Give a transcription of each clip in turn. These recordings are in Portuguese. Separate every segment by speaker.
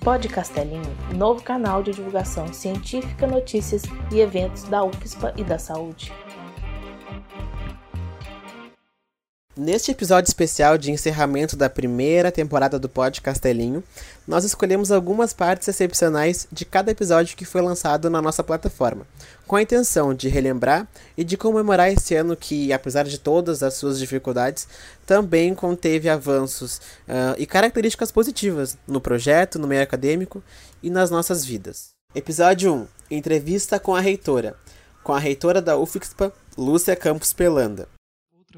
Speaker 1: Pod Castelinho, novo canal de divulgação científica, notícias e eventos da UFSPA e da saúde.
Speaker 2: Neste episódio especial de encerramento da primeira temporada do Pod Castelinho, nós escolhemos algumas partes excepcionais de cada episódio que foi lançado na nossa plataforma, com a intenção de relembrar e de comemorar esse ano que, apesar de todas as suas dificuldades, também conteve avanços uh, e características positivas no projeto, no meio acadêmico e nas nossas vidas. Episódio 1 Entrevista com a reitora, com a reitora da UFXPA, Lúcia Campos Pelanda.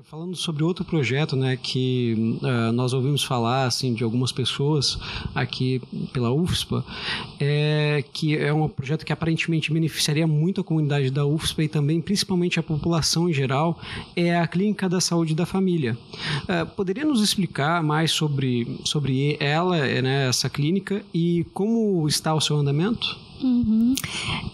Speaker 3: Falando sobre outro projeto, né, que uh, nós ouvimos falar, assim, de algumas pessoas aqui pela UFSPA, é que é um projeto que aparentemente beneficiaria muito a comunidade da UFSPA e também, principalmente, a população em geral, é a Clínica da Saúde da Família. Uh, poderia nos explicar mais sobre, sobre ela, né, essa clínica, e como está o seu andamento?
Speaker 4: Uhum.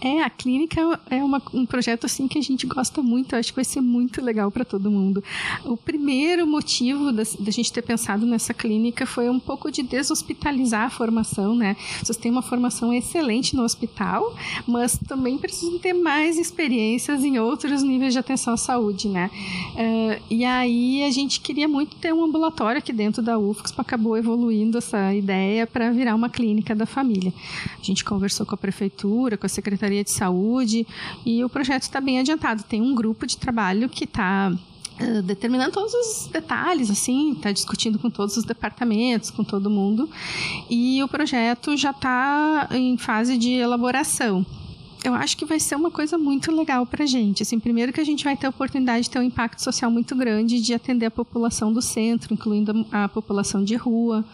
Speaker 4: É, a clínica é uma, um projeto assim que a gente gosta muito, acho que vai ser muito legal para todo mundo. O primeiro motivo da, da, gente ter pensado nessa clínica foi um pouco de deshospitalizar a formação, né? Vocês têm uma formação excelente no hospital, mas também precisam ter mais experiências em outros níveis de atenção à saúde, né? Uh, e aí a gente queria muito ter um ambulatório aqui dentro da UFSC, acabou evoluindo essa ideia para virar uma clínica da família. A gente conversou com a prefeitura prefeitura, com a Secretaria de Saúde, e o projeto está bem adiantado. Tem um grupo de trabalho que está Uh, determinando todos os detalhes, assim, está discutindo com todos os departamentos, com todo mundo, e o projeto já está em fase de elaboração. Eu acho que vai ser uma coisa muito legal para a gente. Assim, primeiro que a gente vai ter a oportunidade de ter um impacto social muito grande de atender a população do centro, incluindo a população de rua,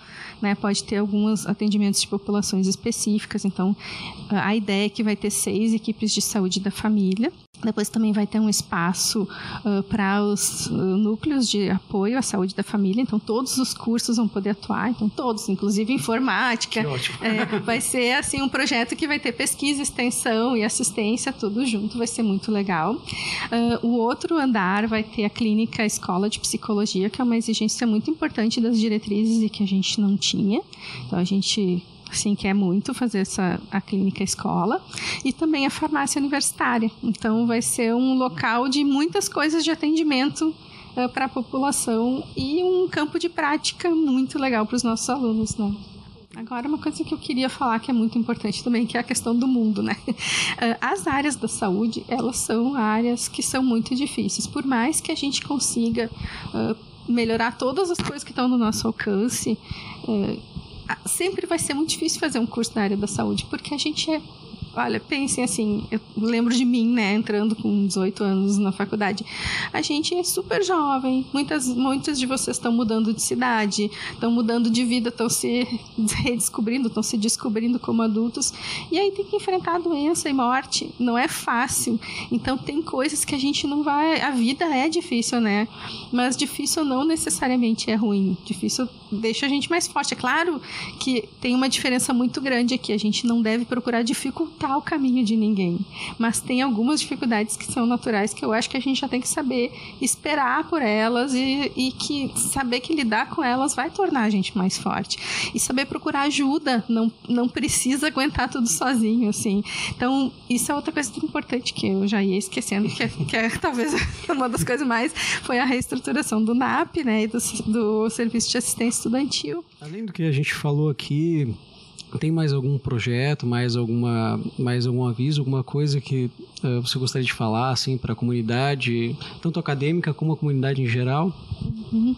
Speaker 4: né? Pode ter alguns atendimentos de populações específicas. Então, a ideia é que vai ter seis equipes de saúde da família depois também vai ter um espaço uh, para os uh, núcleos de apoio à saúde da família. Então, todos os cursos vão poder atuar. Então, todos, inclusive informática.
Speaker 3: Que ótimo.
Speaker 4: É, vai ser, assim, um projeto que vai ter pesquisa, extensão e assistência, tudo junto. Vai ser muito legal. Uh, o outro andar vai ter a clínica Escola de Psicologia, que é uma exigência muito importante das diretrizes e que a gente não tinha. Então, a gente assim, quer muito fazer essa, a clínica escola, e também a farmácia universitária. Então, vai ser um local de muitas coisas de atendimento uh, eh, para a população e um campo de prática muito legal para os nossos alunos, né? Agora, uma coisa que eu queria falar que é muito importante também, que é a questão do mundo, né? Eh, as áreas da saúde, elas são áreas que são muito difíceis. Por mais que a gente consiga uh, melhorar todas as coisas que estão no nosso alcance, sempre vai ser muito difícil fazer um curso na área da saúde, porque a gente é Olha, pensem assim, eu lembro de mim, né, entrando com 18 anos na faculdade. A gente é super jovem, muitas, muitas de vocês estão mudando de cidade, estão mudando de vida, estão se redescobrindo, estão se descobrindo como adultos. E aí tem que enfrentar doença e morte, não é fácil. Então tem coisas que a gente não vai. A vida é difícil, né? Mas difícil não necessariamente é ruim. Difícil deixa a gente mais forte. É claro que tem uma diferença muito grande aqui. A gente não deve procurar dificultar o caminho de ninguém. Mas tem algumas dificuldades que são naturais que eu acho que a gente já tem que saber esperar por elas e, e que saber que lidar com elas vai tornar a gente mais forte. E saber procurar ajuda, não, não precisa aguentar tudo sozinho, assim. Então, isso é outra coisa muito importante que eu já ia esquecendo, que é, que é talvez uma das coisas mais, foi a reestruturação do NAP, né, e do, do Serviço de Assistência Estudantil.
Speaker 3: Além do que a gente falou aqui, tem mais algum projeto, mais alguma, mais algum aviso, alguma coisa que uh, você gostaria de falar assim para a comunidade, tanto acadêmica como a comunidade em geral?
Speaker 4: Uhum.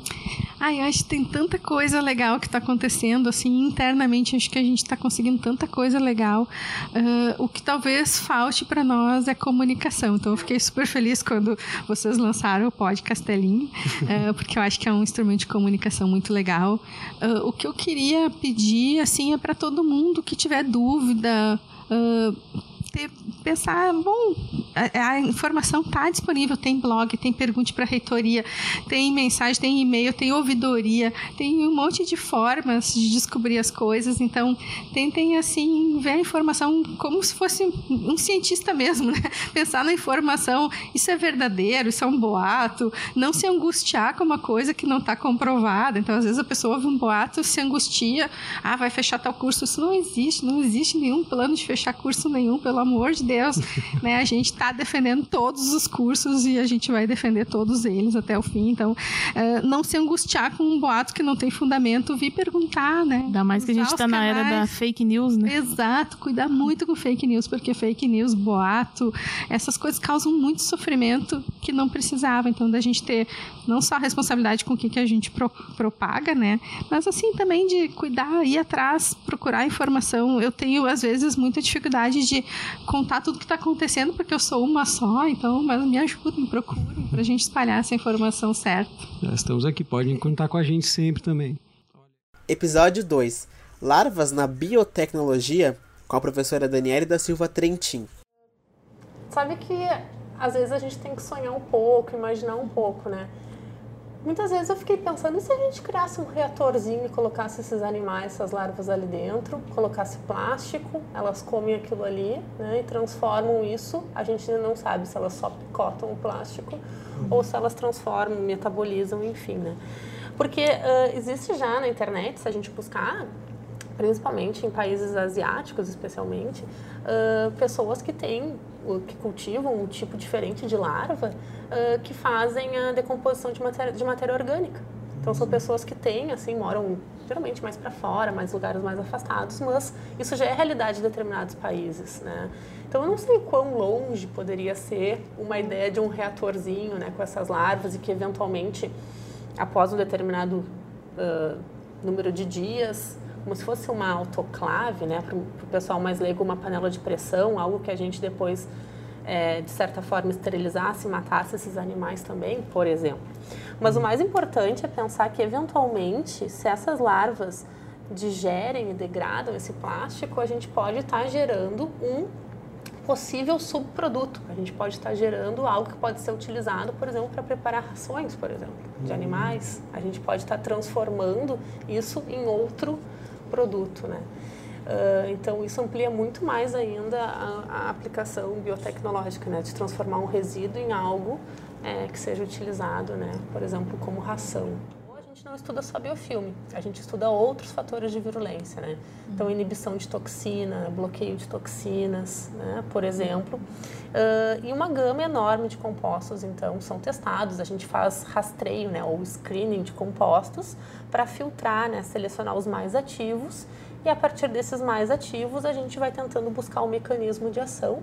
Speaker 4: Ah, eu acho que tem tanta coisa legal que está acontecendo, assim, internamente acho que a gente está conseguindo tanta coisa legal. Uh, o que talvez falte para nós é comunicação. Então eu fiquei super feliz quando vocês lançaram o Pod Castelinho, uh, porque eu acho que é um instrumento de comunicação muito legal. Uh, o que eu queria pedir, assim, é para todo mundo que tiver dúvida, ter, pensar, bom, a, a informação está disponível, tem blog, tem pergunte para a reitoria, tem mensagem, tem e-mail, tem ouvidoria, tem um monte de formas de descobrir as coisas. Então, tentem assim ver a informação como se fosse um cientista mesmo, né? Pensar na informação, isso é verdadeiro, isso é um boato, não se angustiar com uma coisa que não está comprovada. Então, às vezes a pessoa ouve um boato, se angustia, ah, vai fechar tal curso, isso não existe, não existe nenhum plano de fechar curso nenhum, pelo amor de Deus, né? A gente está defendendo todos os cursos e a gente vai defender todos eles até o fim. Então, uh, não se angustiar com um boato que não tem fundamento, vir perguntar, né?
Speaker 1: Ainda mais que a gente está na era da fake news, né?
Speaker 4: Exato, cuidar muito com fake news, porque fake news, boato, essas coisas causam muito sofrimento que não precisava. Então, da gente ter não só a responsabilidade com o que, que a gente pro, propaga, né? Mas assim também de cuidar, ir atrás, procurar informação. Eu tenho, às vezes, muita dificuldade de contar tudo que está acontecendo, porque eu sou uma só, então, mas me ajudem, procurem, para a gente espalhar essa informação certa.
Speaker 3: Já estamos aqui, podem contar com a gente sempre também.
Speaker 2: Episódio 2: Larvas na biotecnologia, com a professora Daniele da Silva Trentin.
Speaker 5: Sabe que às vezes a gente tem que sonhar um pouco, imaginar um pouco, né? Muitas vezes eu fiquei pensando, e se a gente criasse um reatorzinho e colocasse esses animais, essas larvas ali dentro, colocasse plástico, elas comem aquilo ali, né, e transformam isso. A gente ainda não sabe se elas só picotam o plástico uhum. ou se elas transformam, metabolizam, enfim, né. Porque uh, existe já na internet, se a gente buscar, principalmente em países asiáticos, especialmente, uh, pessoas que têm, que cultivam um tipo diferente de larva, uh, que fazem a decomposição de matéria, de matéria orgânica. Então são pessoas que têm, assim, moram geralmente mais para fora, mais lugares mais afastados, mas isso já é realidade de determinados países, né? Então eu não sei quão longe poderia ser uma ideia de um reatorzinho, né, com essas larvas e que eventualmente, após um determinado uh, número de dias, como se fosse uma autoclave, né, para o pessoal mais leigo, uma panela de pressão, algo que a gente depois, é, de certa forma, esterilizasse e matasse esses animais também, por exemplo. Mas o mais importante é pensar que, eventualmente, se essas larvas digerem e degradam esse plástico, a gente pode estar tá gerando um possível subproduto. A gente pode estar gerando algo que pode ser utilizado, por exemplo, para preparar rações, por exemplo, de animais. A gente pode estar transformando isso em outro produto, né? Uh, então isso amplia muito mais ainda a, a, aplicação biotecnológica, né? De transformar um resíduo em algo é, que seja utilizado, né? Por exemplo, como ração. Gente não estuda só biofilme, a gente estuda outros fatores de virulência, né? Então inibição de toxina, bloqueio de toxinas, né? Por exemplo. Uh, e uma gama enorme de compostos, então, são testados. A gente faz rastreio, né, ou screening de compostos para filtrar, né, selecionar os mais ativos. E a partir desses mais ativos, a gente vai tentando buscar o um mecanismo de ação.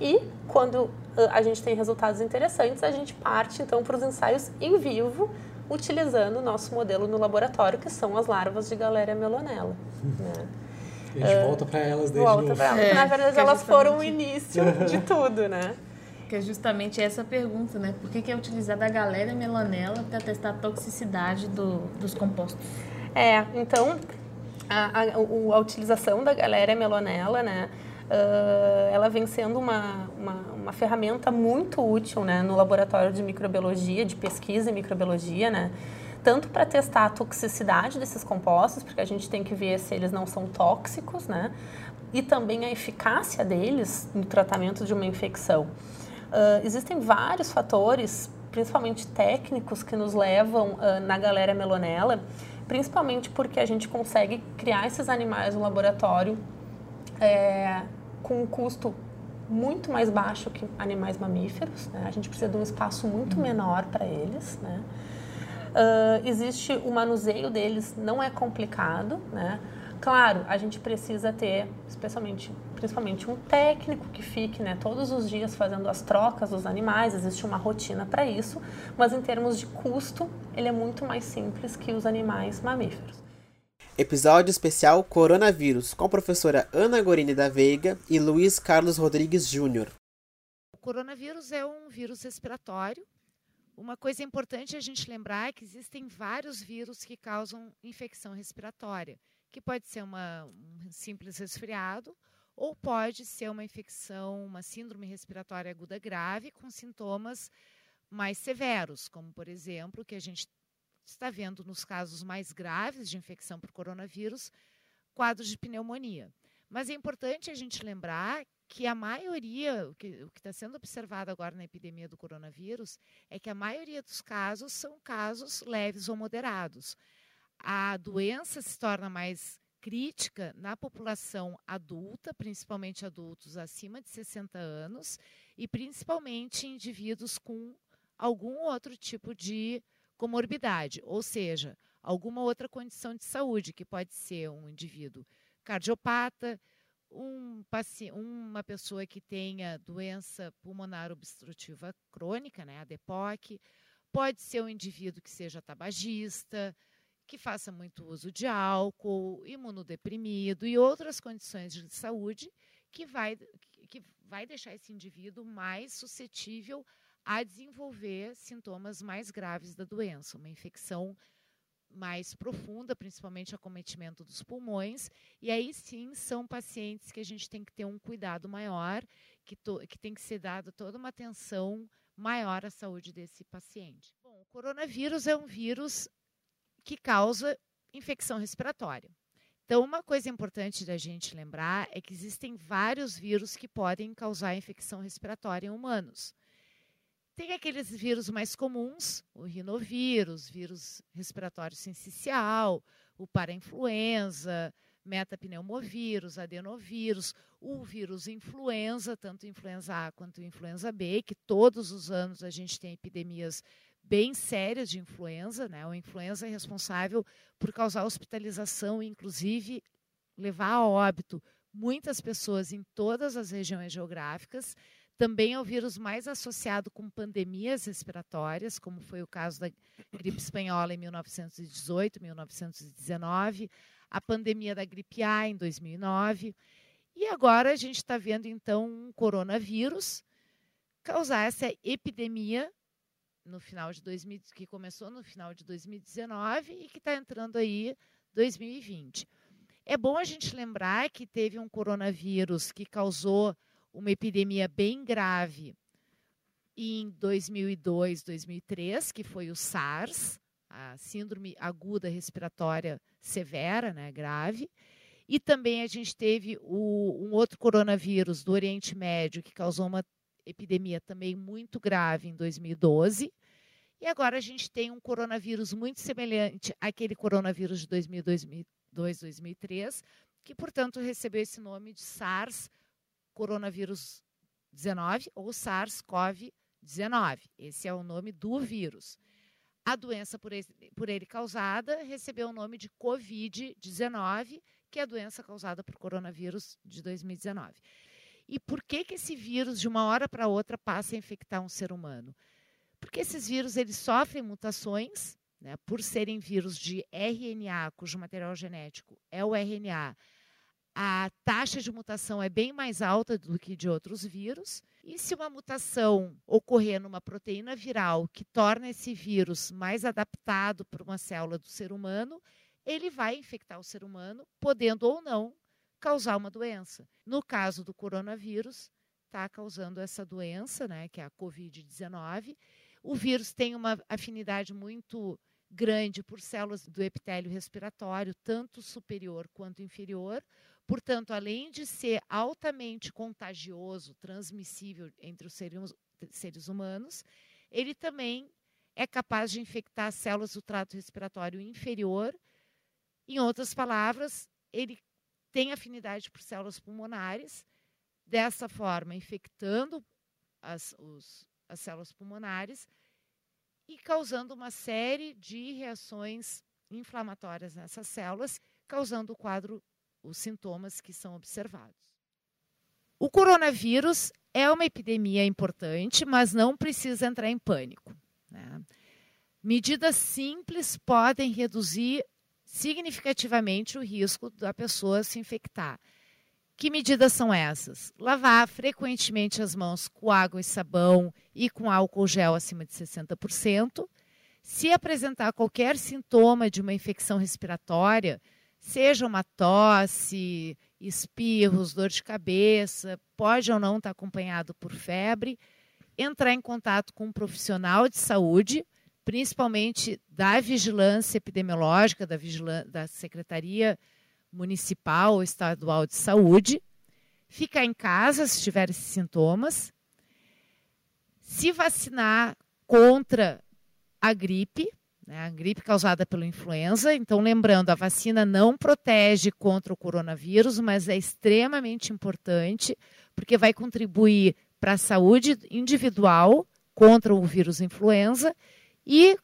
Speaker 5: E quando a gente tem resultados interessantes, a gente parte então para os ensaios em vivo, utilizando o nosso modelo no laboratório, que são as larvas de Galéria melonella. Né?
Speaker 3: A gente uh, volta para elas desde volta novo.
Speaker 5: Elas. É, na verdade, é elas foram o início de tudo, né?
Speaker 1: Que é justamente essa pergunta, né? Por que, que é utilizada a galera melanela para testar a toxicidade do, dos compostos?
Speaker 5: É, então, a, a, a, utilização da galera melonela, né? Uh, ela vem sendo uma, uma, uma, ferramenta muito útil né, no laboratório de microbiologia, de pesquisa em microbiologia, né? tanto para testar a toxicidade desses compostos, porque a gente tem que ver se eles não são tóxicos, né? E também a eficácia deles no tratamento de uma infecção. Uh, existem vários fatores, principalmente técnicos, que nos levam uh, na galera melonela, principalmente porque a gente consegue criar esses animais no laboratório é, com um custo muito mais baixo que animais mamíferos. Né? A gente precisa de um espaço muito menor para eles, né? Uh, existe o manuseio deles, não é complicado, né? Claro, a gente precisa ter, especialmente, principalmente um técnico que fique né, todos os dias fazendo as trocas dos animais, existe uma rotina para isso, mas em termos de custo, ele é muito mais simples que os animais mamíferos.
Speaker 2: Episódio especial Coronavírus, com a professora Ana Gorini da Veiga e Luiz Carlos Rodrigues Júnior.
Speaker 6: O coronavírus é um vírus respiratório uma coisa importante a gente lembrar é que existem vários vírus que causam infecção respiratória, que pode ser uma, um simples resfriado ou pode ser uma infecção, uma síndrome respiratória aguda grave com sintomas mais severos, como por exemplo, que a gente está vendo nos casos mais graves de infecção por coronavírus, quadros de pneumonia. Mas é importante a gente lembrar que a maioria, o que está sendo observado agora na epidemia do coronavírus, é que a maioria dos casos são casos leves ou moderados. A doença se torna mais crítica na população adulta, principalmente adultos acima de 60 anos, e principalmente indivíduos com algum outro tipo de comorbidade, ou seja, alguma outra condição de saúde, que pode ser um indivíduo cardiopata, um, uma pessoa que tenha doença pulmonar obstrutiva crônica, né, a DEPOC, pode ser um indivíduo que seja tabagista, que faça muito uso de álcool, imunodeprimido e outras condições de saúde que vai, que vai deixar esse indivíduo mais suscetível a desenvolver sintomas mais graves da doença, uma infecção mais profunda, principalmente acometimento dos pulmões, e aí sim são pacientes que a gente tem que ter um cuidado maior, que, que tem que ser dada toda uma atenção maior à saúde desse paciente. Bom, o coronavírus é um vírus que causa infecção respiratória. Então, uma coisa importante da gente lembrar é que existem vários vírus que podem causar infecção respiratória em humanos. Tem aqueles vírus mais comuns, o rinovírus, vírus respiratório sincicial, o parainfluenza, metapneumovírus, adenovírus, o vírus influenza, tanto influenza A quanto influenza B, que todos os anos a gente tem epidemias bem sérias de influenza, né? O influenza é responsável por causar hospitalização, inclusive levar a óbito muitas pessoas em todas as regiões geográficas. Também é o vírus mais associado com pandemias respiratórias, como foi o caso da gripe espanhola em 1918, 1919, a pandemia da gripe A em 2009. E agora a gente está vendo, então, um coronavírus causar essa epidemia no final de 2000, que começou no final de 2019 e que está entrando aí 2020. É bom a gente lembrar que teve um coronavírus que causou uma epidemia bem grave em 2002, 2003, que foi o SARS, a síndrome aguda respiratória severa, né, grave. E também a gente teve o, um outro coronavírus do Oriente Médio que causou uma epidemia também muito grave em 2012. E agora a gente tem um coronavírus muito semelhante àquele coronavírus de 2002, 2003, que, portanto, recebeu esse nome de SARS coronavírus 19 ou SARS-CoV-19. Esse é o nome do vírus. A doença por ele, por ele causada recebeu o nome de Covid-19, que é a doença causada por coronavírus de 2019. E por que, que esse vírus, de uma hora para outra, passa a infectar um ser humano? Porque esses vírus eles sofrem mutações, né, por serem vírus de RNA, cujo material genético é o RNA, a taxa de mutação é bem mais alta do que de outros vírus. E se uma mutação ocorrer numa proteína viral que torna esse vírus mais adaptado para uma célula do ser humano, ele vai infectar o ser humano, podendo ou não causar uma doença. No caso do coronavírus, está causando essa doença, né, que é a Covid-19. O vírus tem uma afinidade muito grande por células do epitélio respiratório, tanto superior quanto inferior. Portanto, além de ser altamente contagioso, transmissível entre os seres humanos, ele também é capaz de infectar células do trato respiratório inferior. Em outras palavras, ele tem afinidade por células pulmonares, dessa forma, infectando as, os, as células pulmonares e causando uma série de reações inflamatórias nessas células, causando o quadro, os sintomas que são observados. O coronavírus é uma epidemia importante, mas não precisa entrar em pânico. Né? Medidas simples podem reduzir significativamente o risco da pessoa se infectar. Que medidas são essas? Lavar frequentemente as mãos com água e sabão e com álcool gel acima de 60%. Se apresentar qualquer sintoma de uma infecção respiratória, seja uma tosse, espirros, dor de cabeça, pode ou não estar acompanhado por febre, entrar em contato com um profissional de saúde, principalmente da vigilância epidemiológica, da, vigilância, da Secretaria Municipal ou Estadual de Saúde, ficar em casa se tiver esses sintomas, se vacinar contra a gripe, né, a gripe causada pela influenza. Então, lembrando, a vacina não protege contra o coronavírus, mas é extremamente importante, porque vai contribuir para a saúde individual contra o vírus influenza e,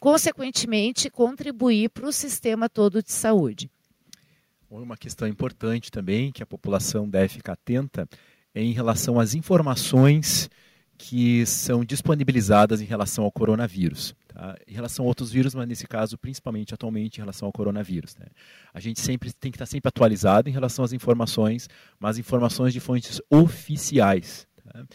Speaker 6: consequentemente, contribuir para o sistema todo de saúde.
Speaker 7: Uma questão importante também que a população deve ficar atenta é em relação às informações que são disponibilizadas em relação ao coronavírus. Tá? Em relação a outros vírus, mas nesse caso, principalmente atualmente em relação ao coronavírus. Né? A gente sempre tem que estar sempre atualizado em relação às informações, mas informações de fontes oficiais. Tá?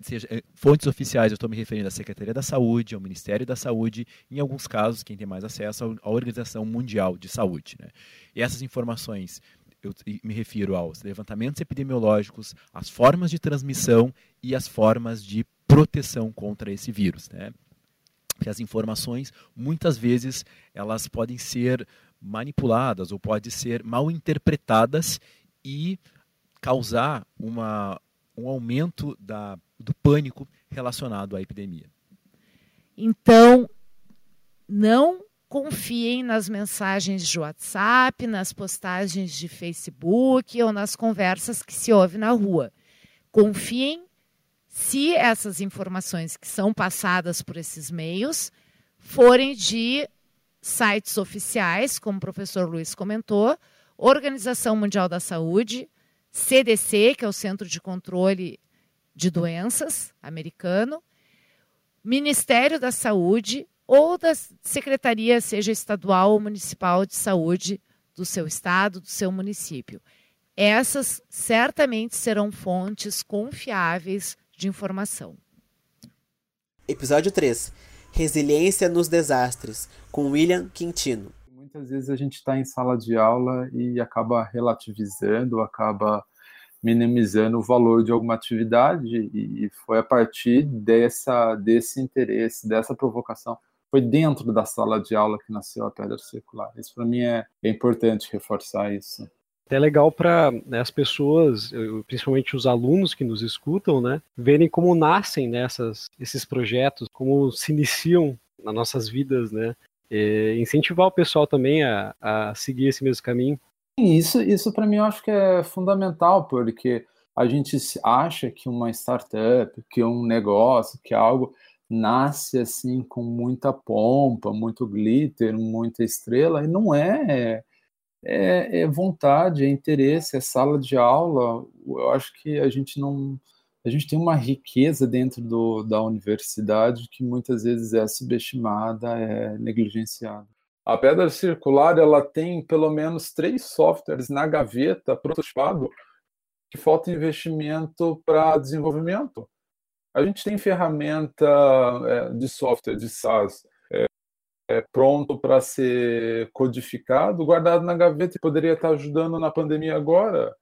Speaker 7: Seja, eh, fontes oficiais, eu estou me referindo à Secretaria da Saúde, ao Ministério da Saúde, em alguns casos, quem tem mais acesso, à Organização Mundial de Saúde. Né? E essas informações eu me refiro aos levantamentos epidemiológicos, as formas de transmissão e as formas de proteção contra esse vírus. Né? Porque as informações, muitas vezes, elas podem ser manipuladas ou podem ser mal interpretadas e causar uma, um aumento da, do pânico relacionado à epidemia.
Speaker 6: Então, não confiem nas mensagens de WhatsApp, nas postagens de Facebook ou nas conversas que se ouve na rua. Confiem se essas informações que são passadas por esses meios forem de sites oficiais, como o professor Luiz comentou, Organização Mundial da Saúde, CDC, que é o Centro de Controle de Doenças americano, Ministério da Saúde, ou da secretaria, seja estadual ou municipal de saúde do seu estado, do seu município. Essas certamente serão fontes confiáveis de informação.
Speaker 2: Episódio 3: Resiliência nos desastres, com William Quintino.
Speaker 8: Muitas vezes a gente está em sala de aula e acaba relativizando, acaba minimizando o valor de alguma atividade e foi a partir dessa desse interesse, dessa provocação foi dentro da sala de aula que nasceu a pedra circular. Isso para mim é, é, importante reforçar isso.
Speaker 3: É legal para né, as pessoas, principalmente os alunos que nos escutam, né, verem como nascem nessas né, esses projetos, como se iniciam nas nossas vidas, né, e incentivar o pessoal também a, a seguir esse mesmo caminho.
Speaker 8: Isso, isso para mim eu acho que é fundamental, porque a gente acha que uma startup, que um negócio, que algo nasce assim com muita pompa, muito glitter, muita estrela, e não é, é, é vontade, é interesse, é sala de aula. Eu acho que a gente não a gente tem uma riqueza dentro do, da universidade que muitas vezes é subestimada, é negligenciada. A pedra circular ela tem pelo menos três softwares na gaveta prototipado que falta investimento para desenvolvimento. A gente tem ferramenta é, de software, de SaaS, é, pronto para ser codificado, guardado na gaveta e poderia estar ajudando na pandemia agora.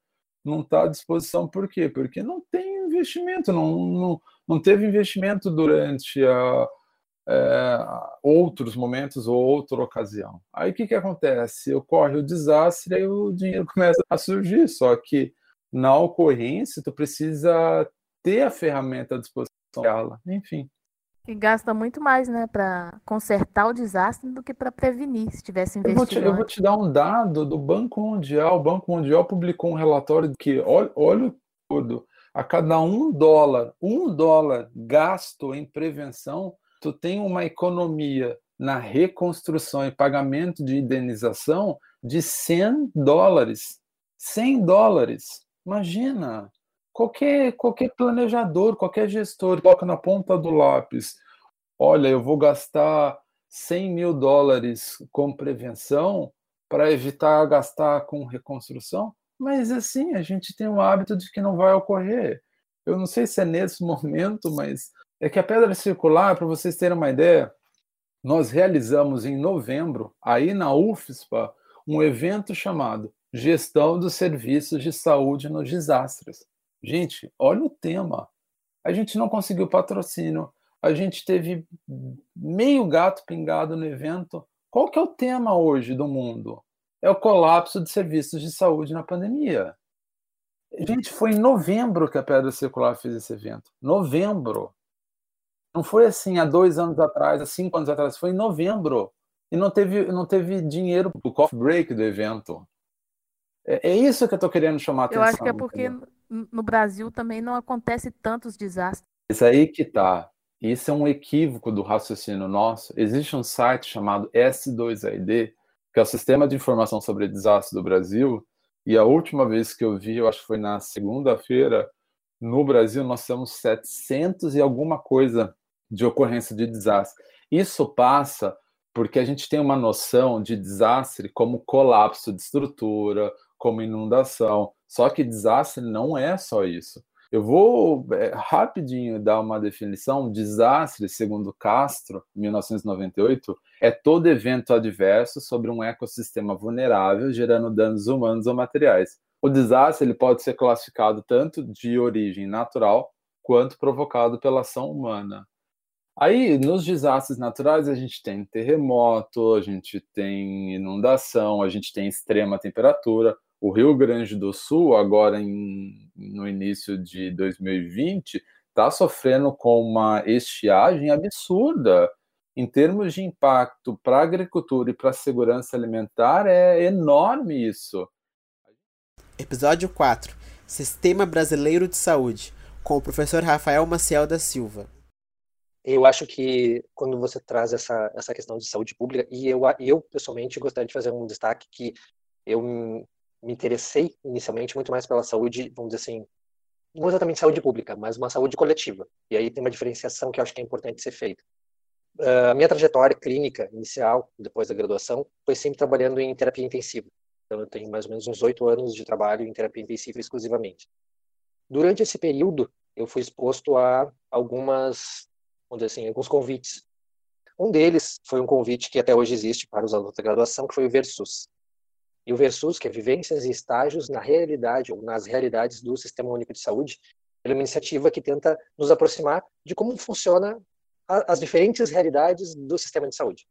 Speaker 8: Não está à disposição por quê? Porque não tem investimento, não, não, não teve investimento durante a, é, outros momentos ou outra ocasião. Aí o que, que acontece? Ocorre o desastre e o dinheiro começa a surgir, só que na ocorrência tu precisa ter a ferramenta à disposição dela, enfim.
Speaker 1: E gasta muito mais, né, para consertar o desastre do que para prevenir, se tivesse investido.
Speaker 8: Eu vou, te, eu vou te dar um dado do Banco Mundial. O Banco Mundial publicou um relatório que, olha, olha tudo, a cada um dólar, um dólar gasto em prevenção, tu tem uma economia na reconstrução e pagamento de indenização de 100 dólares. 100 dólares. Imagina! Qualquer, qualquer planejador, qualquer gestor coloca na ponta do lápis: olha, eu vou gastar 100 mil dólares com prevenção para evitar gastar com reconstrução. Mas assim, a gente tem o hábito de que não vai ocorrer. Eu não sei se é nesse momento, mas é que a pedra circular, para vocês terem uma ideia, nós realizamos em novembro, aí na UFSPA, um evento chamado gestão dos serviços de saúde nos desastres. Gente, olha o tema. A gente não conseguiu patrocínio, a gente teve meio gato pingado no evento. Qual que é o tema hoje do mundo? É o colapso de serviços de saúde na pandemia. Gente, foi em novembro que a Pedra Circular fez esse evento. Novembro. Não foi assim há dois anos atrás, há cinco anos atrás. Foi em novembro. E não teve, não teve dinheiro para o coffee break do evento. É, é isso que eu estou querendo chamar a atenção.
Speaker 1: Eu acho que é porque entendeu? No Brasil também não acontece tantos desastres.
Speaker 8: Isso aí que tá. Isso é um equívoco do raciocínio nosso. Existe um site chamado S2ID, que é o Sistema de Informação sobre Desastres do Brasil, e a última vez que eu vi, eu acho que foi na segunda-feira, no Brasil nós temos 700 e alguma coisa de ocorrência de desastre. Isso passa porque a gente tem uma noção de desastre como colapso de estrutura, como inundação. Só que desastre não é só isso. Eu vou é, rapidinho dar uma definição. Desastre, segundo Castro, 1998, é todo evento adverso sobre um ecossistema vulnerável, gerando danos humanos ou materiais. O desastre ele pode ser classificado tanto de origem natural quanto provocado pela ação humana. Aí, nos desastres naturais, a gente tem terremoto, a gente tem inundação, a gente tem extrema temperatura. O Rio Grande do Sul, agora em, no início de 2020, está sofrendo com uma estiagem absurda. Em termos de impacto para a agricultura e para a segurança alimentar, é enorme isso.
Speaker 2: Episódio 4 Sistema Brasileiro de Saúde, com o professor Rafael Maciel da Silva
Speaker 9: eu acho que quando você traz essa, essa questão de saúde pública, e eu, eu pessoalmente gostaria de fazer um destaque que eu me interessei inicialmente muito mais pela saúde, vamos dizer assim, não exatamente saúde pública, mas uma saúde coletiva. E aí tem uma diferenciação que eu acho que é importante ser feita. A minha trajetória clínica inicial, depois da graduação, foi sempre trabalhando em terapia intensiva. Então, eu tenho mais ou menos uns oito anos de trabalho em terapia intensiva exclusivamente. Durante esse período, eu fui exposto a algumas vamos dizer assim, alguns convites. Um deles foi um convite que até hoje existe para os alunos da graduação, que foi o Versus. E o Versus, que é Vivências e Estágios na Realidade, ou nas Realidades do Sistema Único de Saúde, é uma iniciativa que tenta nos aproximar de como funciona as diferentes realidades do sistema de saúde.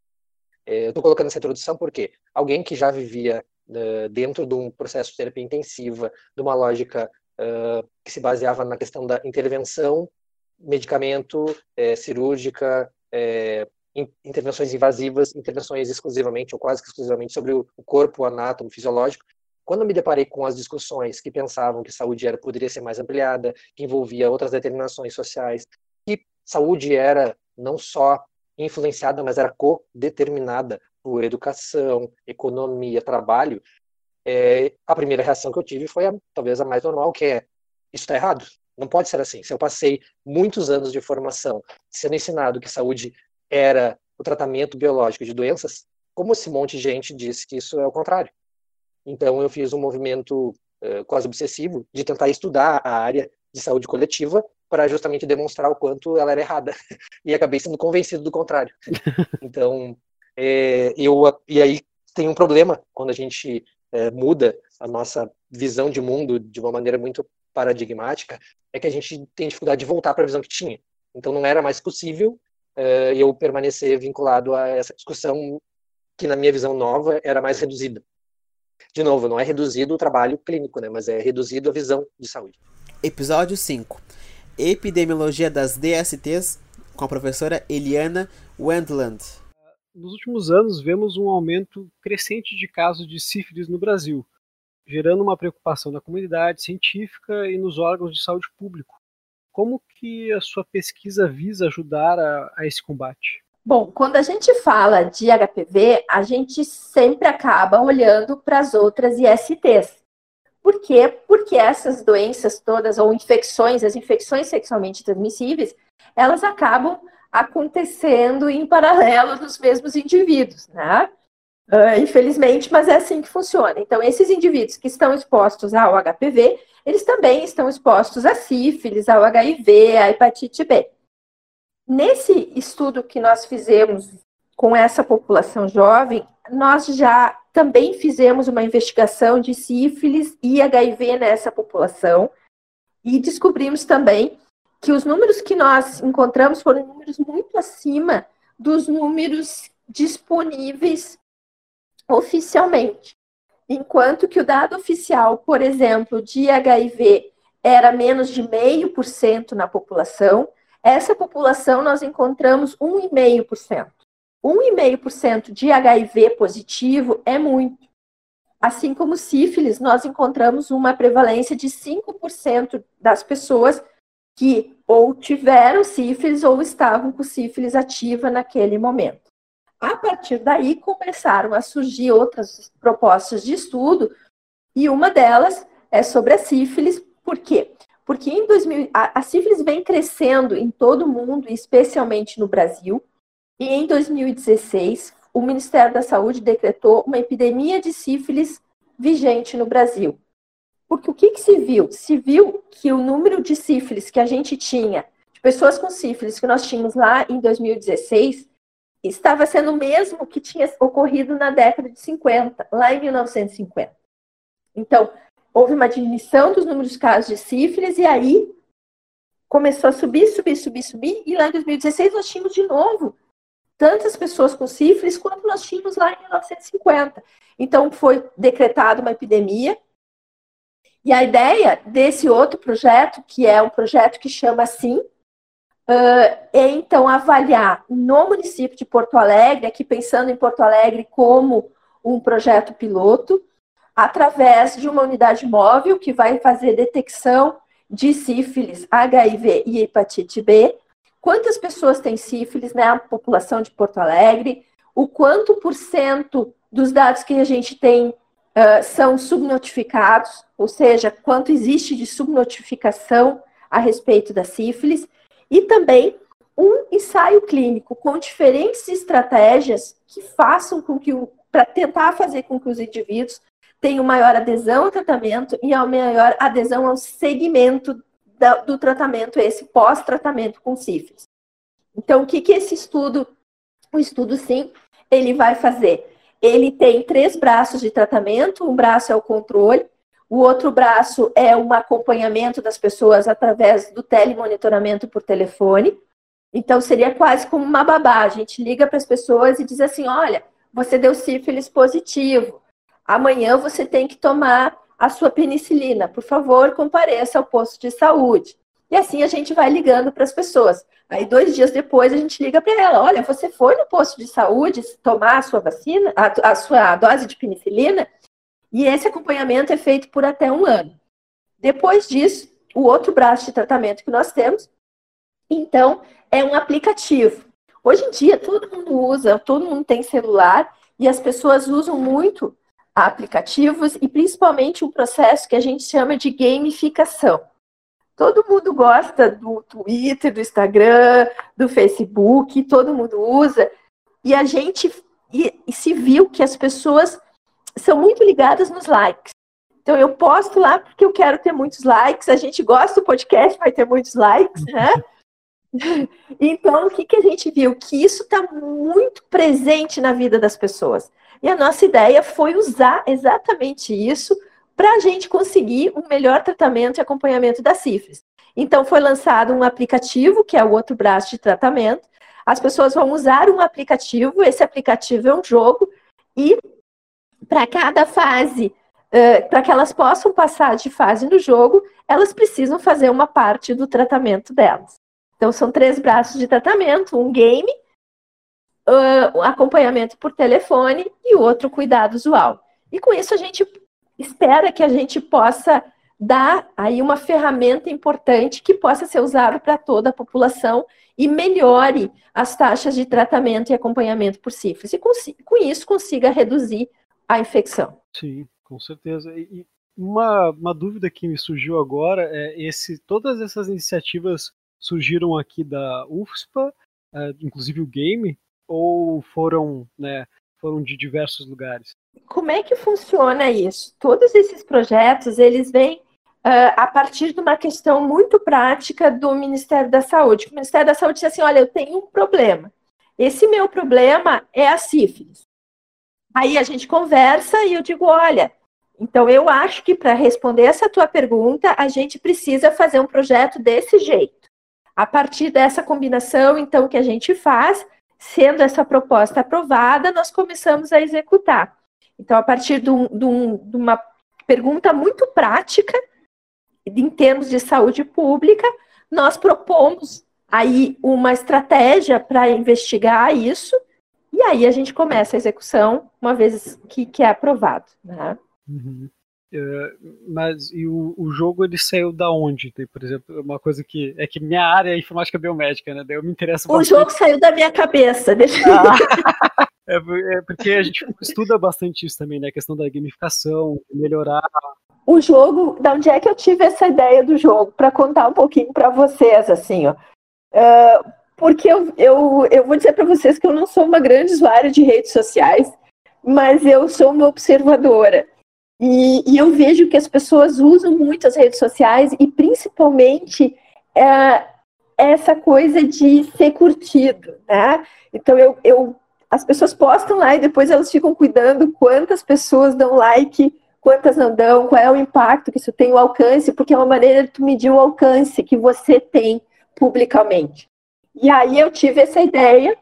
Speaker 9: É, Estou colocando essa introdução porque alguém que já vivia uh, dentro de um processo de terapia intensiva, de uma lógica uh, que se baseava na questão da intervenção medicamento, é, cirúrgica, é, intervenções invasivas, intervenções exclusivamente ou quase que exclusivamente sobre o corpo anátomo fisiológico. Quando me deparei com as discussões que pensavam que saúde era poderia ser mais ampliada, que envolvia outras determinações sociais, que saúde era não só influenciada, mas era co-determinada por educação, economia, trabalho, é, a primeira reação que eu tive foi a, talvez a mais normal, que é isso está errado. Não pode ser assim. Se eu passei muitos anos de formação sendo ensinado que saúde era o tratamento biológico de doenças, como esse monte de gente disse que isso é o contrário? Então eu fiz um movimento uh, quase obsessivo de tentar estudar a área de saúde coletiva para justamente demonstrar o quanto ela era errada. e acabei sendo convencido do contrário. Então, é, eu e aí tem um problema quando a gente é, muda a nossa visão de mundo de uma maneira muito paradigmática, é que a gente tem dificuldade de voltar para a visão que tinha. Então não era mais possível uh, eu permanecer vinculado a essa discussão que na minha visão nova era mais reduzida. De novo, não é reduzido o trabalho clínico, né, mas é reduzido a visão de saúde.
Speaker 2: Episódio 5. Epidemiologia das DSTs com a professora Eliana Wendland.
Speaker 3: Nos últimos anos, vemos um aumento crescente de casos de sífilis no Brasil, gerando uma preocupação na comunidade científica e nos órgãos de saúde público. Como que a sua pesquisa visa ajudar a, a esse combate?
Speaker 10: Bom, quando a gente fala de HPV, a gente sempre acaba olhando para as outras ISTs. Por quê? Porque essas doenças todas, ou infecções, as infecções sexualmente transmissíveis, elas acabam acontecendo em paralelo nos mesmos indivíduos, né? Uh, infelizmente, mas é assim que funciona. Então, esses indivíduos que estão expostos ao HPV, eles também estão expostos a sífilis, ao HIV, à hepatite B. Nesse estudo que nós fizemos com essa população jovem, nós já também fizemos uma investigação de sífilis e HIV nessa população e descobrimos também que os números que nós encontramos foram números muito acima dos números disponíveis oficialmente. Enquanto que o dado oficial, por exemplo, de HIV era menos de 0,5% na população, essa população nós encontramos 1,5%. 1,5% de HIV positivo é muito. Assim como sífilis, nós encontramos uma prevalência de 5% das pessoas que ou tiveram sífilis ou estavam com sífilis ativa naquele momento. A partir daí começaram a surgir outras propostas de estudo, e uma delas é sobre a sífilis. Por quê? Porque em 2000, a, a sífilis vem crescendo em todo o mundo, especialmente no Brasil, e em 2016 o Ministério da Saúde decretou uma epidemia de sífilis vigente no Brasil. Porque o que, que se viu? Se viu que o número de sífilis que a gente tinha, de pessoas com sífilis que nós tínhamos lá em 2016, estava sendo o mesmo que tinha ocorrido na década de 50, lá em 1950. Então, houve uma diminuição dos números de casos de sífilis e aí começou a subir, subir, subir, subir, e lá em 2016 nós tínhamos de novo tantas pessoas com sífilis quanto nós tínhamos lá em 1950. Então, foi decretada uma epidemia. E a ideia desse outro projeto, que é um projeto que chama assim, é então avaliar no município de Porto Alegre, aqui pensando em Porto Alegre como um projeto piloto, através de uma unidade móvel que vai fazer detecção de sífilis, HIV e hepatite B, quantas pessoas têm sífilis na né, população de Porto Alegre, o quanto por cento dos dados que a gente tem uh, são subnotificados, ou seja, quanto existe de subnotificação a respeito da sífilis, e também um ensaio clínico com diferentes estratégias que façam com que, para tentar fazer com que os indivíduos tenham maior adesão ao tratamento e a maior adesão ao segmento da, do tratamento, esse pós-tratamento com sífilis. Então, o que, que esse estudo, o estudo sim, ele vai fazer? Ele tem três braços de tratamento, um braço é o controle, o outro braço é um acompanhamento das pessoas através do telemonitoramento por telefone. Então, seria quase como uma babá. A gente liga para as pessoas e diz assim: olha, você deu sífilis positivo. Amanhã você tem que tomar a sua penicilina. Por favor, compareça ao posto de saúde. E assim a gente vai ligando para as pessoas. Aí, dois dias depois, a gente liga para ela: olha, você foi no posto de saúde tomar a sua vacina, a, a sua dose de penicilina? E esse acompanhamento é feito por até um ano. Depois disso, o outro braço de tratamento que nós temos, então, é um aplicativo. Hoje em dia, todo mundo usa, todo mundo tem celular e as pessoas usam muito aplicativos e principalmente um processo que a gente chama de gamificação. Todo mundo gosta do Twitter, do Instagram, do Facebook, todo mundo usa, e a gente e, e se viu que as pessoas são muito ligadas nos likes. Então eu posto lá porque eu quero ter muitos likes, a gente gosta do podcast, vai ter muitos likes, né? Então, o que, que a gente viu? Que isso está muito presente na vida das pessoas. E a nossa ideia foi usar exatamente isso para a gente conseguir um melhor tratamento e acompanhamento da sífilis. Então, foi lançado um aplicativo, que é o outro braço de tratamento. As pessoas vão usar um aplicativo, esse aplicativo é um jogo, e para cada fase, uh, para que elas possam passar de fase no jogo, elas precisam fazer uma parte do tratamento delas. Então, são três braços de tratamento: um game, uh, acompanhamento por telefone e outro cuidado usual. E com isso a gente espera que a gente possa dar aí uma ferramenta importante que possa ser usada para toda a população e melhore as taxas de tratamento e acompanhamento por sífilis e com, com isso consiga reduzir a infecção.
Speaker 3: Sim, com certeza. E uma, uma dúvida que me surgiu agora é esse todas essas iniciativas surgiram aqui da UFSPA, é, inclusive o game, ou foram, né, foram de diversos lugares?
Speaker 10: Como é que funciona isso? Todos esses projetos, eles vêm uh, a partir de uma questão muito prática do Ministério da Saúde. O Ministério da Saúde disse assim, olha, eu tenho um problema. Esse meu problema é a sífilis. Aí a gente conversa e eu digo, olha, então eu acho que para responder essa tua pergunta, a gente precisa fazer um projeto desse jeito. A partir dessa combinação, então, que a gente faz, sendo essa proposta aprovada, nós começamos a executar. Então, a partir de, um, de, um, uma pergunta muito prática, em termos de saúde pública, nós propomos aí uma estratégia para investigar isso, e aí a gente começa a execução uma vez que, que é aprovado. Né?
Speaker 3: Uhum. É, mas e o, o jogo ele saiu da onde? Tem, por exemplo, uma coisa que é que minha área é informática biomédica, né? Daí eu me interesso
Speaker 10: O jogo saiu da minha cabeça. Deixa
Speaker 3: ah. é, é, porque a gente estuda bastante isso também, né? A questão da gamificação, melhorar.
Speaker 10: O jogo, da onde é que eu tive essa ideia do jogo? Para contar um pouquinho para vocês, assim, ó. Uh, porque eu, eu, eu vou dizer para vocês que eu não sou uma grande usuária de redes sociais, mas eu sou uma observadora. E, e, eu vejo que as pessoas usam muito as redes sociais e principalmente é, essa coisa de ser curtido, né? Então eu, eu, as pessoas postam lá e depois elas ficam cuidando quantas pessoas dão like, quantas não dão, qual é o impacto que isso tem, o alcance, porque é uma maneira de tu medir o alcance que você tem publicamente. E aí eu tive essa ideia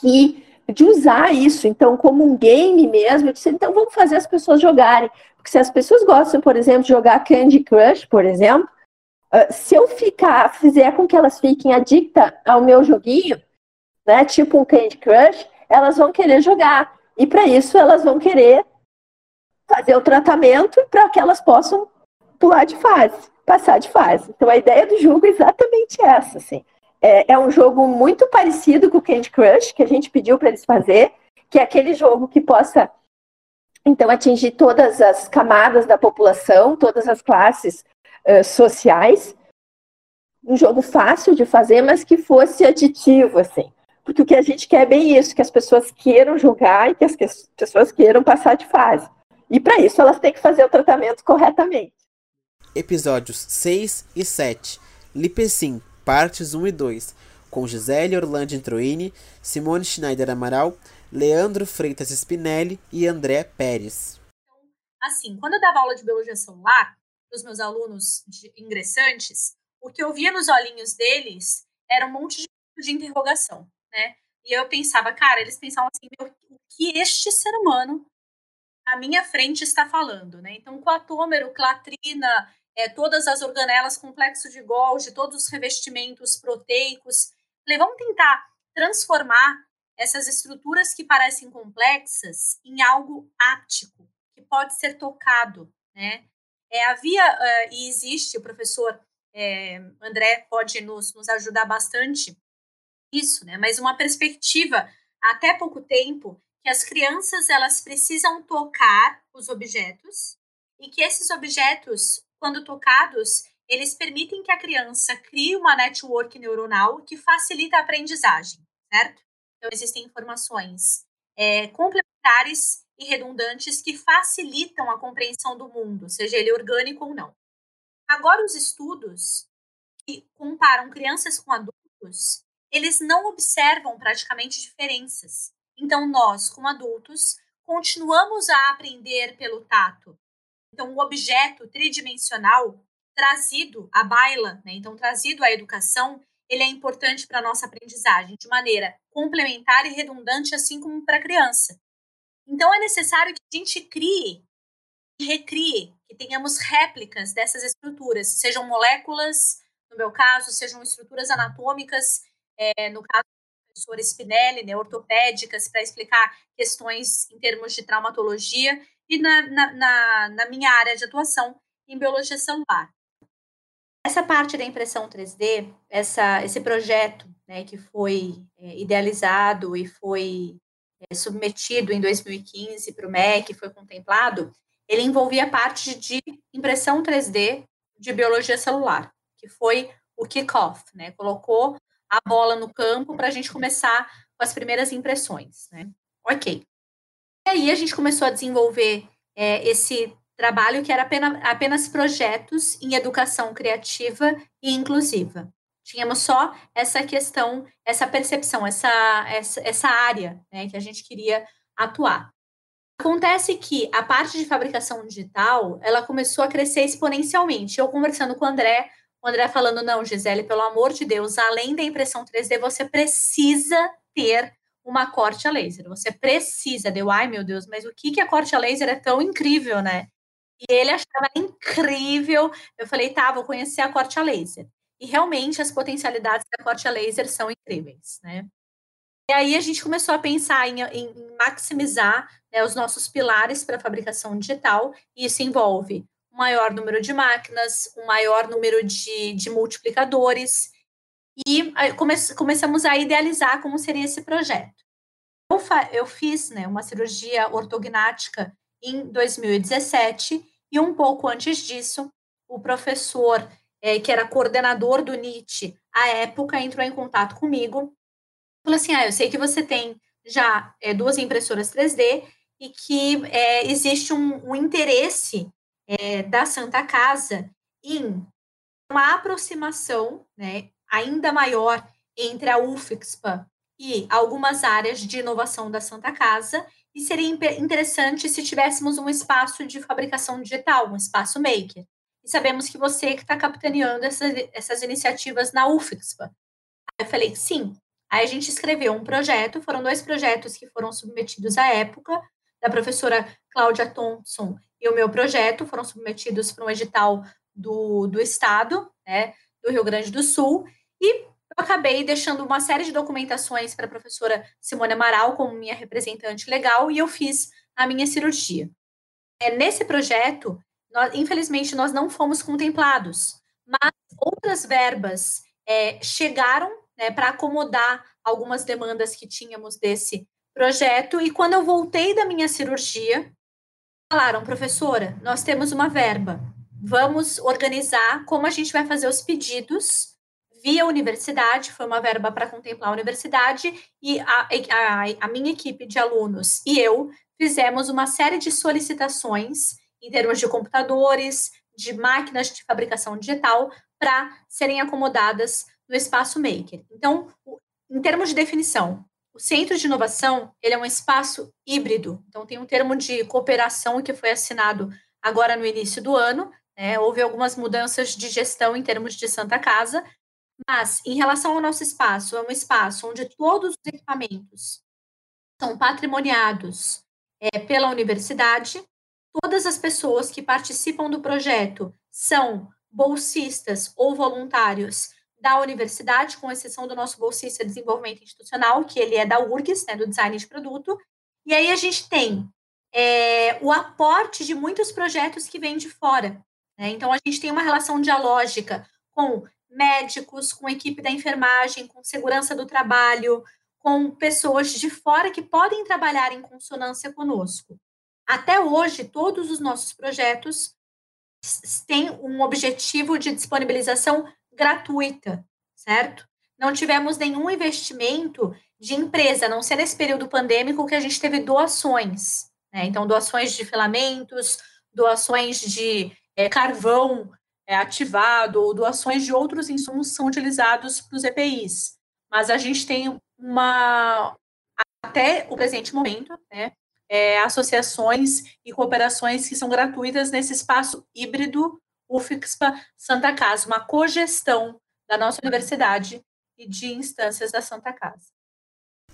Speaker 10: que de usar isso, então, como um game mesmo, eu disse, então vamos fazer as pessoas jogarem. Porque se as pessoas gostam, por exemplo, de jogar Candy Crush, por exemplo, uh, se eu ficar, fizer com que elas fiquem adictas ao meu joguinho, né, tipo um Candy Crush, elas vão querer jogar. E para isso elas vão querer fazer o tratamento para que elas possam pular de fase, passar de fase. Então a ideia do jogo é exatamente essa, assim. É, é um jogo muito parecido com o Candy Crush, que a gente pediu para eles fazer, que é aquele jogo que possa, então, atingir todas as camadas da população, todas as classes uh, sociais. Um jogo fácil de fazer, mas que fosse aditivo, assim. Porque o que a gente quer é bem isso, que as pessoas queiram jogar e que as pessoas queiram passar de fase. E para isso elas têm que fazer o tratamento corretamente.
Speaker 2: Episódios 6 e 7. Lipecin, partes 1 e 2, com Gisele Orlando Introini, Simone Schneider Amaral, Leandro Freitas Spinelli e André Pérez.
Speaker 11: Assim, quando eu dava aula de biologia celular para os meus alunos ingressantes, o que eu via nos olhinhos deles era um monte de, de interrogação, né? E eu pensava, cara, eles pensavam assim, o que este ser humano à minha frente está falando, né? Então, coatômero, clatrina, é, todas as organelas complexo de Golgi, todos os revestimentos proteicos. Falei, vamos tentar transformar essas estruturas que parecem complexas em algo áptico, que pode ser tocado, né? É, havia uh, e existe, o professor é, André pode nos, nos ajudar bastante isso, né? Mas uma perspectiva, até pouco tempo, que as crianças elas precisam tocar os objetos e que esses objetos quando tocados, eles permitem que a criança crie uma network neuronal que facilita a aprendizagem, certo? Então, existem informações é, complementares e redundantes que facilitam a compreensão do mundo, seja ele orgânico ou não. Agora, os estudos que comparam crianças com adultos, eles não observam praticamente diferenças. Então, nós, como adultos, continuamos a aprender pelo tato, então, o objeto tridimensional trazido à baila, né, então trazido à educação, ele é importante para a nossa aprendizagem de maneira complementar e redundante, assim como para a criança. Então, é necessário que a gente crie e recrie, que tenhamos réplicas dessas estruturas, sejam moléculas, no meu caso, sejam estruturas anatômicas, é, no caso do professor Spinelli, né, ortopédicas, para explicar questões em termos de traumatologia, e na, na, na, na minha área de atuação em biologia celular. Essa parte da impressão 3D, essa, esse projeto né, que foi é, idealizado e foi é, submetido em 2015 para o MEC, foi contemplado, ele envolvia a parte de impressão 3D de biologia celular, que foi o kickoff, né? Colocou a bola no campo para a gente começar com as primeiras impressões, né? Ok. Aí a gente começou a desenvolver é, esse trabalho que era apenas, apenas projetos em educação criativa e inclusiva. Tínhamos só essa questão, essa percepção, essa, essa, essa área né, que a gente queria atuar. Acontece que a parte de fabricação digital, ela começou a crescer exponencialmente. Eu conversando com o André, o André falando, não, Gisele, pelo amor de Deus, além da impressão 3D, você precisa ter uma corte a laser. Você precisa. Deu, ai meu Deus, mas o que, que a corte a laser é tão incrível, né? E ele achava incrível. Eu falei, tá, vou conhecer a corte a laser. E realmente as potencialidades da corte a laser são incríveis, né? E aí a gente começou a pensar em, em maximizar né, os nossos pilares para a fabricação digital, e isso envolve um maior número de máquinas, um maior número de, de multiplicadores, e come, começamos a idealizar como seria esse projeto. Eu, eu fiz né, uma cirurgia ortognática em 2017, e um pouco antes disso, o professor, é, que era coordenador do NIT à época, entrou em contato comigo. Falou assim: Ah, eu sei que você tem já é, duas impressoras 3D e que é, existe um, um interesse da Santa Casa em uma aproximação né, ainda maior entre a UFXPA e algumas áreas de inovação da Santa Casa, e seria interessante se tivéssemos um espaço de fabricação digital, um espaço maker. E sabemos que você que está capitaneando essas, essas iniciativas na UFXPA. Aí eu falei, sim. Aí a gente escreveu um projeto, foram dois projetos que foram submetidos à época, da professora Cláudia Thompson e o meu projeto, foram submetidos para um edital do, do Estado, né, do Rio Grande do Sul, e eu acabei deixando uma série de documentações para a professora Simone Amaral como minha representante legal e eu fiz a minha cirurgia. É, nesse projeto, nós, infelizmente, nós não fomos contemplados, mas outras verbas é, chegaram né, para acomodar algumas demandas que tínhamos desse projeto. E quando eu voltei da minha cirurgia, falaram, professora, nós temos uma verba, vamos organizar como a gente vai fazer os pedidos via universidade, foi uma verba para contemplar a universidade, e a, a, a minha equipe de alunos e eu fizemos uma série de solicitações em termos de computadores, de máquinas de fabricação digital, para serem acomodadas no espaço maker. Então, em termos de definição, o centro de inovação ele é um espaço híbrido. Então, tem um termo de cooperação que foi assinado agora no início do ano. Né? Houve algumas mudanças de gestão em termos de Santa Casa, mas, em relação ao nosso espaço, é um espaço onde todos os equipamentos são patrimoniados é, pela universidade, todas as pessoas que participam do projeto são bolsistas ou voluntários da universidade, com exceção do nosso bolsista de desenvolvimento institucional, que ele é da URGS, né, do design de produto. E aí a gente tem é, o aporte de muitos projetos que vêm de fora. Né? Então a gente tem uma relação dialógica com médicos, com equipe da enfermagem, com segurança do trabalho, com pessoas de fora que podem trabalhar em consonância conosco. Até hoje, todos os nossos projetos têm um objetivo de disponibilização gratuita, certo? Não tivemos nenhum investimento de empresa, a não ser nesse período pandêmico que a gente teve doações. Né? Então, doações de filamentos, doações de é, carvão é, ativado ou doações de outros insumos são utilizados para os EPIs. Mas a gente tem uma, até o presente momento, né, é, associações e cooperações que são gratuitas nesse espaço híbrido UFIXPA Santa Casa, uma cogestão da nossa universidade e de instâncias da Santa Casa.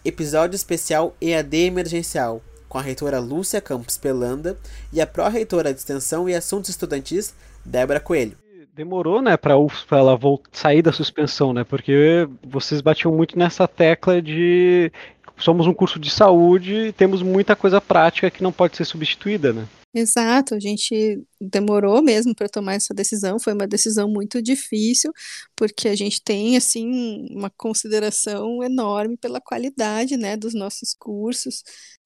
Speaker 2: Episódio especial EAD emergencial, com a reitora Lúcia Campos Pelanda e a pró-reitora de Extensão e Assuntos Estudantis, Débora Coelho
Speaker 3: demorou, né, para ela voltar, sair da suspensão, né? Porque vocês batiam muito nessa tecla de somos um curso de saúde e temos muita coisa prática que não pode ser substituída, né?
Speaker 12: Exato, a gente demorou mesmo para tomar essa decisão, foi uma decisão muito difícil, porque a gente tem assim uma consideração enorme pela qualidade, né, dos nossos cursos,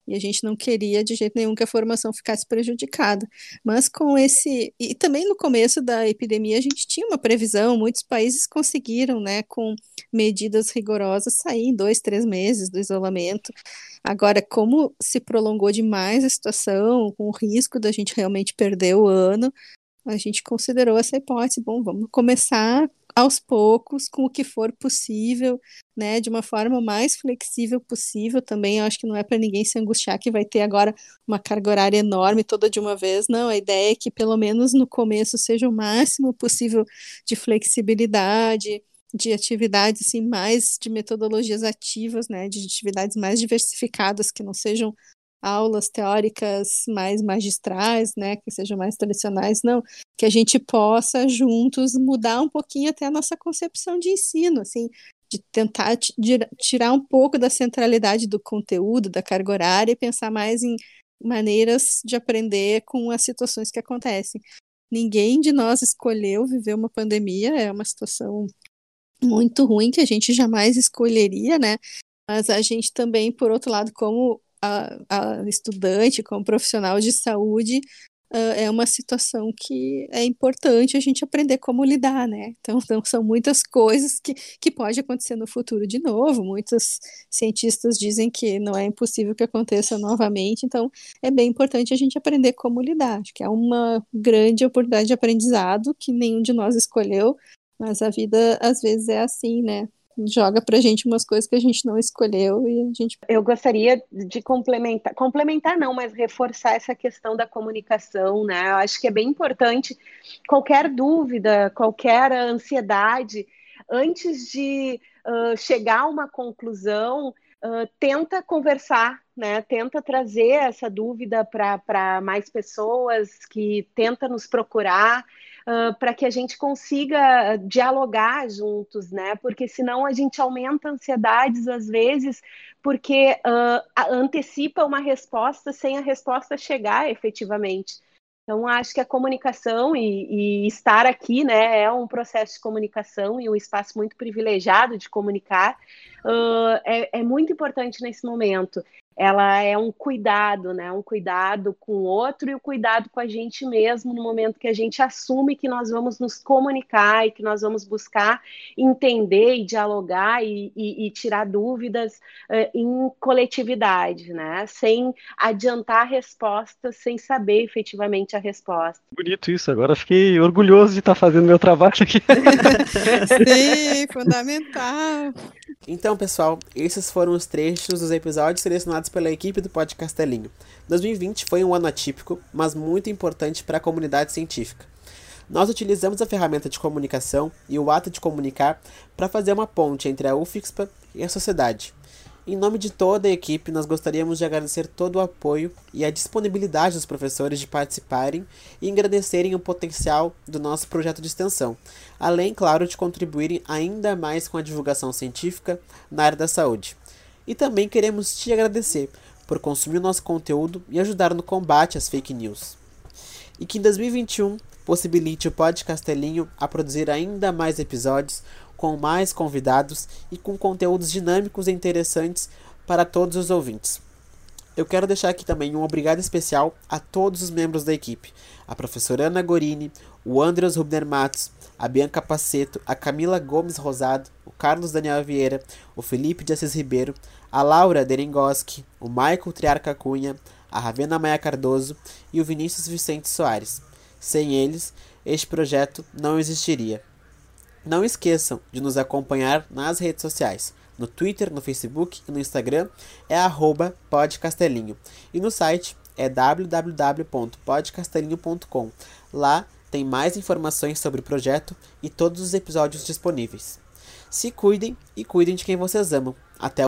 Speaker 12: e a gente não queria de jeito nenhum que a formação ficasse prejudicada. Mas com esse. E também no começo da epidemia a gente tinha uma previsão, muitos países conseguiram, né, com medidas rigorosas, sair em dois, três meses do isolamento. Agora, como se prolongou demais a situação, com o risco da gente realmente perder o ano, a gente considerou essa hipótese. Bom, vamos começar aos poucos, com o que for possível, né, de uma forma mais flexível possível também. Eu acho que não é para ninguém se angustiar que vai ter agora uma carga horária enorme toda de uma vez. Não, a ideia é que pelo menos no começo seja o máximo possível de flexibilidade, de atividades assim mais de metodologias ativas, né, de atividades mais diversificadas que não sejam aulas teóricas mais magistrais, né, que sejam mais tradicionais, não, que a gente possa juntos mudar um pouquinho até a nossa concepção de ensino, assim, de tentar tirar um pouco da centralidade do conteúdo, da carga horária e pensar mais em maneiras de aprender com as situações que acontecem. Ninguém de nós escolheu viver uma pandemia, é uma situação muito ruim que a gente jamais escolheria, né? Mas a gente também, por outro lado, como a, a estudante, como profissional de saúde, é uma situação que é importante a gente aprender como lidar, né? Então, então, são muitas coisas que, que pode acontecer no futuro de novo. Muitos cientistas dizem que não é impossível que aconteça novamente. Então, é bem importante a gente aprender como lidar. Acho que é uma grande oportunidade de aprendizado que nenhum de nós escolheu, mas a vida às vezes é assim, né? Joga pra gente umas coisas que a gente não escolheu e a gente.
Speaker 13: Eu gostaria de complementar, complementar não, mas reforçar essa questão da comunicação, né? Eu acho que é bem importante qualquer dúvida, qualquer ansiedade, antes de uh, chegar a uma conclusão, uh, tenta conversar, né? Tenta trazer essa dúvida para mais pessoas que tenta nos procurar para que a gente consiga dialogar juntos, né? Porque senão a gente aumenta ansiedades às vezes, porque uh, antecipa uma resposta sem a resposta chegar efetivamente. Então, acho que a comunicação e, e, estar aqui né, é um processo de comunicação e um espaço muito privilegiado de comunicar. Uh, é, é, muito importante nesse momento ela é um cuidado, né? Um cuidado com o outro e o um cuidado com a gente mesmo no momento que a gente assume que nós vamos nos comunicar e que nós vamos buscar entender e dialogar e, e, e tirar dúvidas uh, em coletividade, né? Sem adiantar a resposta, sem saber efetivamente a resposta.
Speaker 14: Bonito isso. Agora fiquei orgulhoso de estar fazendo meu trabalho aqui.
Speaker 12: Sim, fundamental.
Speaker 2: Então, pessoal, esses foram os trechos dos episódios selecionados pela equipe do Podcastelinho. 2020 foi um ano atípico, mas muito importante para a comunidade científica. Nós utilizamos a ferramenta de comunicação e o ato de comunicar para fazer uma ponte entre a UFIXPA e a sociedade. Em nome de toda a equipe, nós gostaríamos de agradecer todo o apoio e a disponibilidade dos professores de participarem e engrandecerem o potencial do nosso projeto de extensão, além, claro, de contribuírem ainda mais com a divulgação científica na área da saúde. E também queremos te agradecer por consumir o nosso conteúdo e ajudar no combate às fake news. E que em 2021 possibilite o Podcastelinho a produzir ainda mais episódios com mais convidados e com conteúdos dinâmicos e interessantes para todos os ouvintes. Eu quero deixar aqui também um obrigado especial a todos os membros da equipe: a professora Ana Gorini, o Andreas Rubner Matos, a Bianca Paceto, a Camila Gomes Rosado, o Carlos Daniel Vieira, o Felipe de Assis Ribeiro, a Laura Derengoski, o Michael Triarca Cunha, a Ravena Maia Cardoso e o Vinícius Vicente Soares. Sem eles, este projeto não existiria. Não esqueçam de nos acompanhar nas redes sociais. No Twitter, no Facebook e no Instagram é podcastelinho. E no site é www.podcastelinho.com. Lá tem mais informações sobre o projeto e todos os episódios disponíveis. Se cuidem e cuidem de quem vocês amam. Até